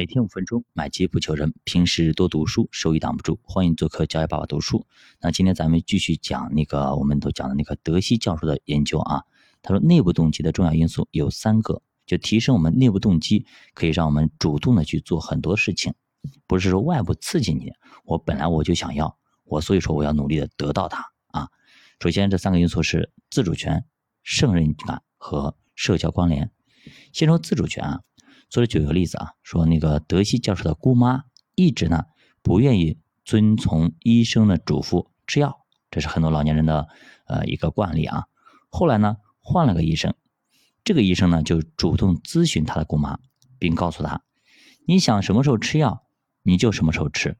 每天五分钟，买机不求人。平时多读书，收益挡不住。欢迎做客教育爸爸读书。那今天咱们继续讲那个我们都讲的那个德西教授的研究啊。他说，内部动机的重要因素有三个，就提升我们内部动机，可以让我们主动的去做很多事情，不是说外部刺激你，我本来我就想要，我所以说我要努力的得到它啊。首先，这三个因素是自主权、胜任感和社交关联。先说自主权啊。所以举个例子啊，说那个德西教授的姑妈一直呢不愿意遵从医生的嘱咐吃药，这是很多老年人的呃一个惯例啊。后来呢换了个医生，这个医生呢就主动咨询他的姑妈，并告诉他，你想什么时候吃药你就什么时候吃。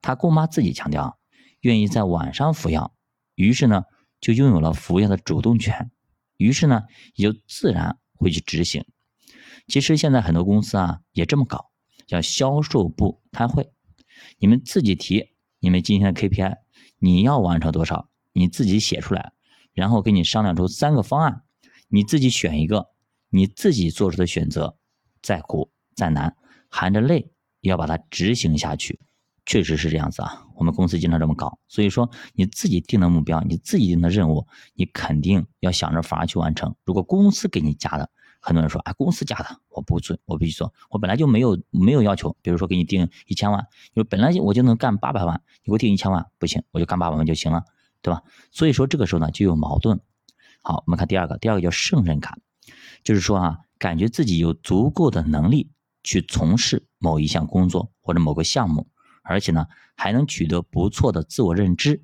他姑妈自己强调愿意在晚上服药，于是呢就拥有了服药的主动权，于是呢也就自然会去执行。其实现在很多公司啊也这么搞，叫销售部开会，你们自己提你们今天的 KPI，你要完成多少，你自己写出来，然后跟你商量出三个方案，你自己选一个，你自己做出的选择，再苦再难，含着泪要把它执行下去。确实是这样子啊，我们公司经常这么搞。所以说你自己定的目标，你自己定的任务，你肯定要想着法儿去完成。如果公司给你加的，很多人说啊，公司加的我不做，我必须做。我本来就没有没有要求，比如说给你定一千万，因为本来我就能干八百万，你给我定一千万不行，我就干八百万就行了，对吧？所以说这个时候呢就有矛盾。好，我们看第二个，第二个叫胜任感，就是说啊，感觉自己有足够的能力去从事某一项工作或者某个项目，而且呢还能取得不错的自我认知。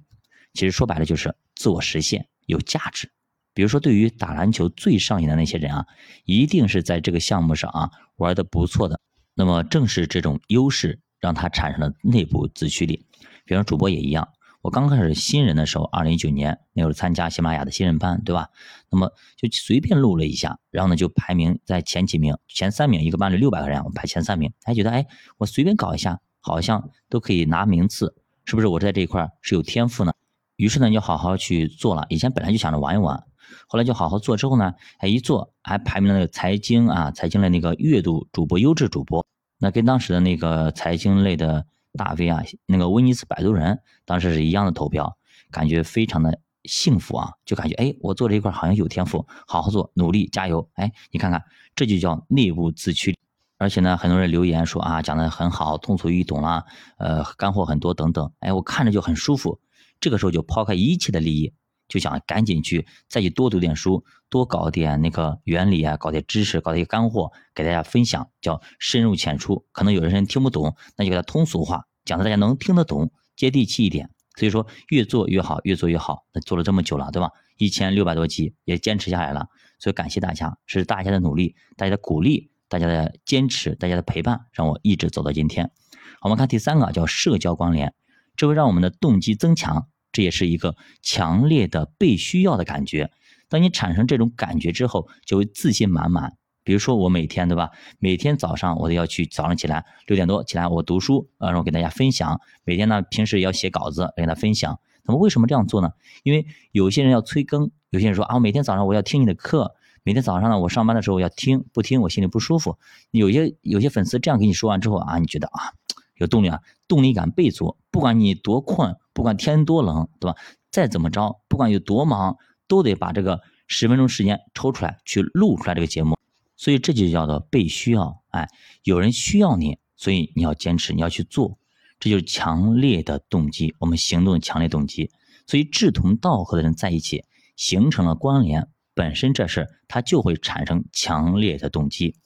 其实说白了就是自我实现，有价值。比如说，对于打篮球最上瘾的那些人啊，一定是在这个项目上啊玩的不错的。那么正是这种优势，让他产生了内部自驱力。比方主播也一样，我刚开始新人的时候，二零一九年那会儿参加喜马拉雅的新人班，对吧？那么就随便录了一下，然后呢就排名在前几名，前三名，一个班里六百个人，我排前三名，还觉得哎，我随便搞一下，好像都可以拿名次，是不是？我在这一块是有天赋呢？于是呢，就好好去做了。以前本来就想着玩一玩。后来就好好做，之后呢，哎，一做还排名了那个财经啊，财经类那个月度主播优质主播，那跟当时的那个财经类的大 V 啊，那个威尼斯摆渡人，当时是一样的投票，感觉非常的幸福啊，就感觉哎，我做这一块好像有天赋，好好做，努力加油，哎，你看看，这就叫内部自驱，而且呢，很多人留言说啊，讲的很好，通俗易懂啦，呃，干货很多等等，哎，我看着就很舒服，这个时候就抛开一切的利益。就想赶紧去再去多读点书，多搞点那个原理啊，搞点知识，搞点干货给大家分享，叫深入浅出。可能有的人听不懂，那就给他通俗化，讲的大家能听得懂，接地气一点。所以说越做越好，越做越好。那做了这么久了，对吧？一千六百多集也坚持下来了，所以感谢大家，是大家的努力，大家的鼓励，大家的坚持，大家的陪伴，让我一直走到今天。我们看第三个叫社交关联，这会让我们的动机增强。这也是一个强烈的被需要的感觉。当你产生这种感觉之后，就会自信满满。比如说我每天，对吧？每天早上我都要去，早上起来六点多起来，我读书，然后给大家分享。每天呢，平时也要写稿子给大家分享。那么为什么这样做呢？因为有些人要催更，有些人说啊，每天早上我要听你的课，每天早上呢，我上班的时候要听，不听我心里不舒服。有些有些粉丝这样跟你说完之后啊，你觉得啊？有动力啊，动力感倍足。不管你多困，不管天多冷，对吧？再怎么着，不管有多忙，都得把这个十分钟时间抽出来去录出来这个节目。所以这就叫做被需要。哎，有人需要你，所以你要坚持，你要去做，这就是强烈的动机。我们行动的强烈动机。所以志同道合的人在一起，形成了关联，本身这事它就会产生强烈的动机。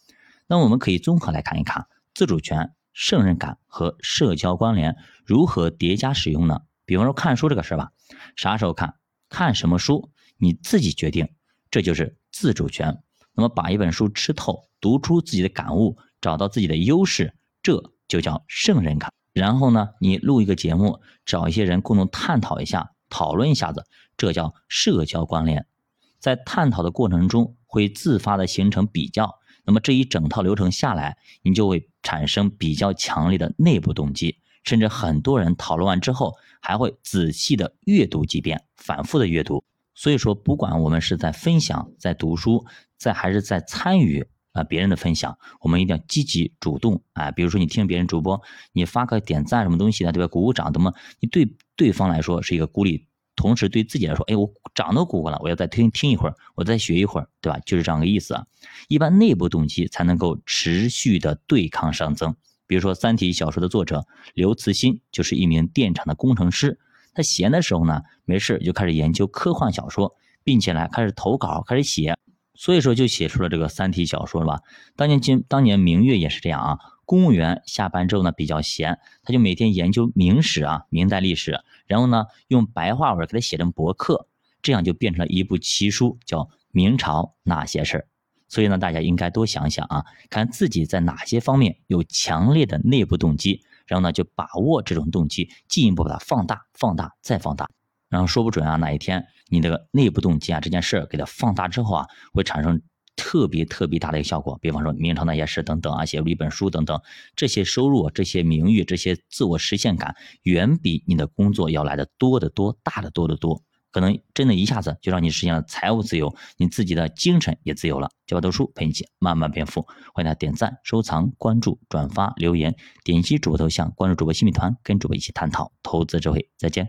那我们可以综合来看一看自主权。胜任感和社交关联如何叠加使用呢？比方说看书这个事儿吧，啥时候看，看什么书，你自己决定，这就是自主权。那么把一本书吃透，读出自己的感悟，找到自己的优势，这就叫胜任感。然后呢，你录一个节目，找一些人共同探讨一下，讨论一下子，这叫社交关联。在探讨的过程中，会自发的形成比较。那么这一整套流程下来，你就会产生比较强烈的内部动机，甚至很多人讨论完之后，还会仔细的阅读几遍，反复的阅读。所以说，不管我们是在分享、在读书、在还是在参与啊别人的分享，我们一定要积极主动啊。比如说你听别人主播，你发个点赞什么东西的，对吧？鼓鼓掌，怎么？你对对方来说是一个鼓励，同时对自己来说，哎，我掌都鼓过了，我要再听听一会儿，我再学一会儿，对吧？就是这样个意思啊。一般内部动机才能够持续的对抗上增。比如说《三体》小说的作者刘慈欣就是一名电厂的工程师，他闲的时候呢，没事就开始研究科幻小说，并且呢开始投稿，开始写。所以说就写出了这个三体小说了吧？当年今当年明月也是这样啊。公务员下班之后呢比较闲，他就每天研究明史啊，明代历史，然后呢用白话文给他写成博客，这样就变成了一部奇书，叫《明朝那些事儿》。所以呢，大家应该多想想啊，看自己在哪些方面有强烈的内部动机，然后呢就把握这种动机，进一步把它放大、放大再放大。然后说不准啊，哪一天你这个内部动机啊这件事儿给它放大之后啊，会产生特别特别大的一个效果。比方说明朝那些事等等啊，写了一本书等等，这些收入、这些名誉、这些自我实现感，远比你的工作要来的多得多、大的多得多。可能真的一下子就让你实现了财务自由，你自己的精神也自由了。教我读书陪你一起慢慢变富，欢迎大家点赞、收藏、关注、转发、留言，点击主播头像关注主播新米团，跟主播一起探讨投资智慧。再见。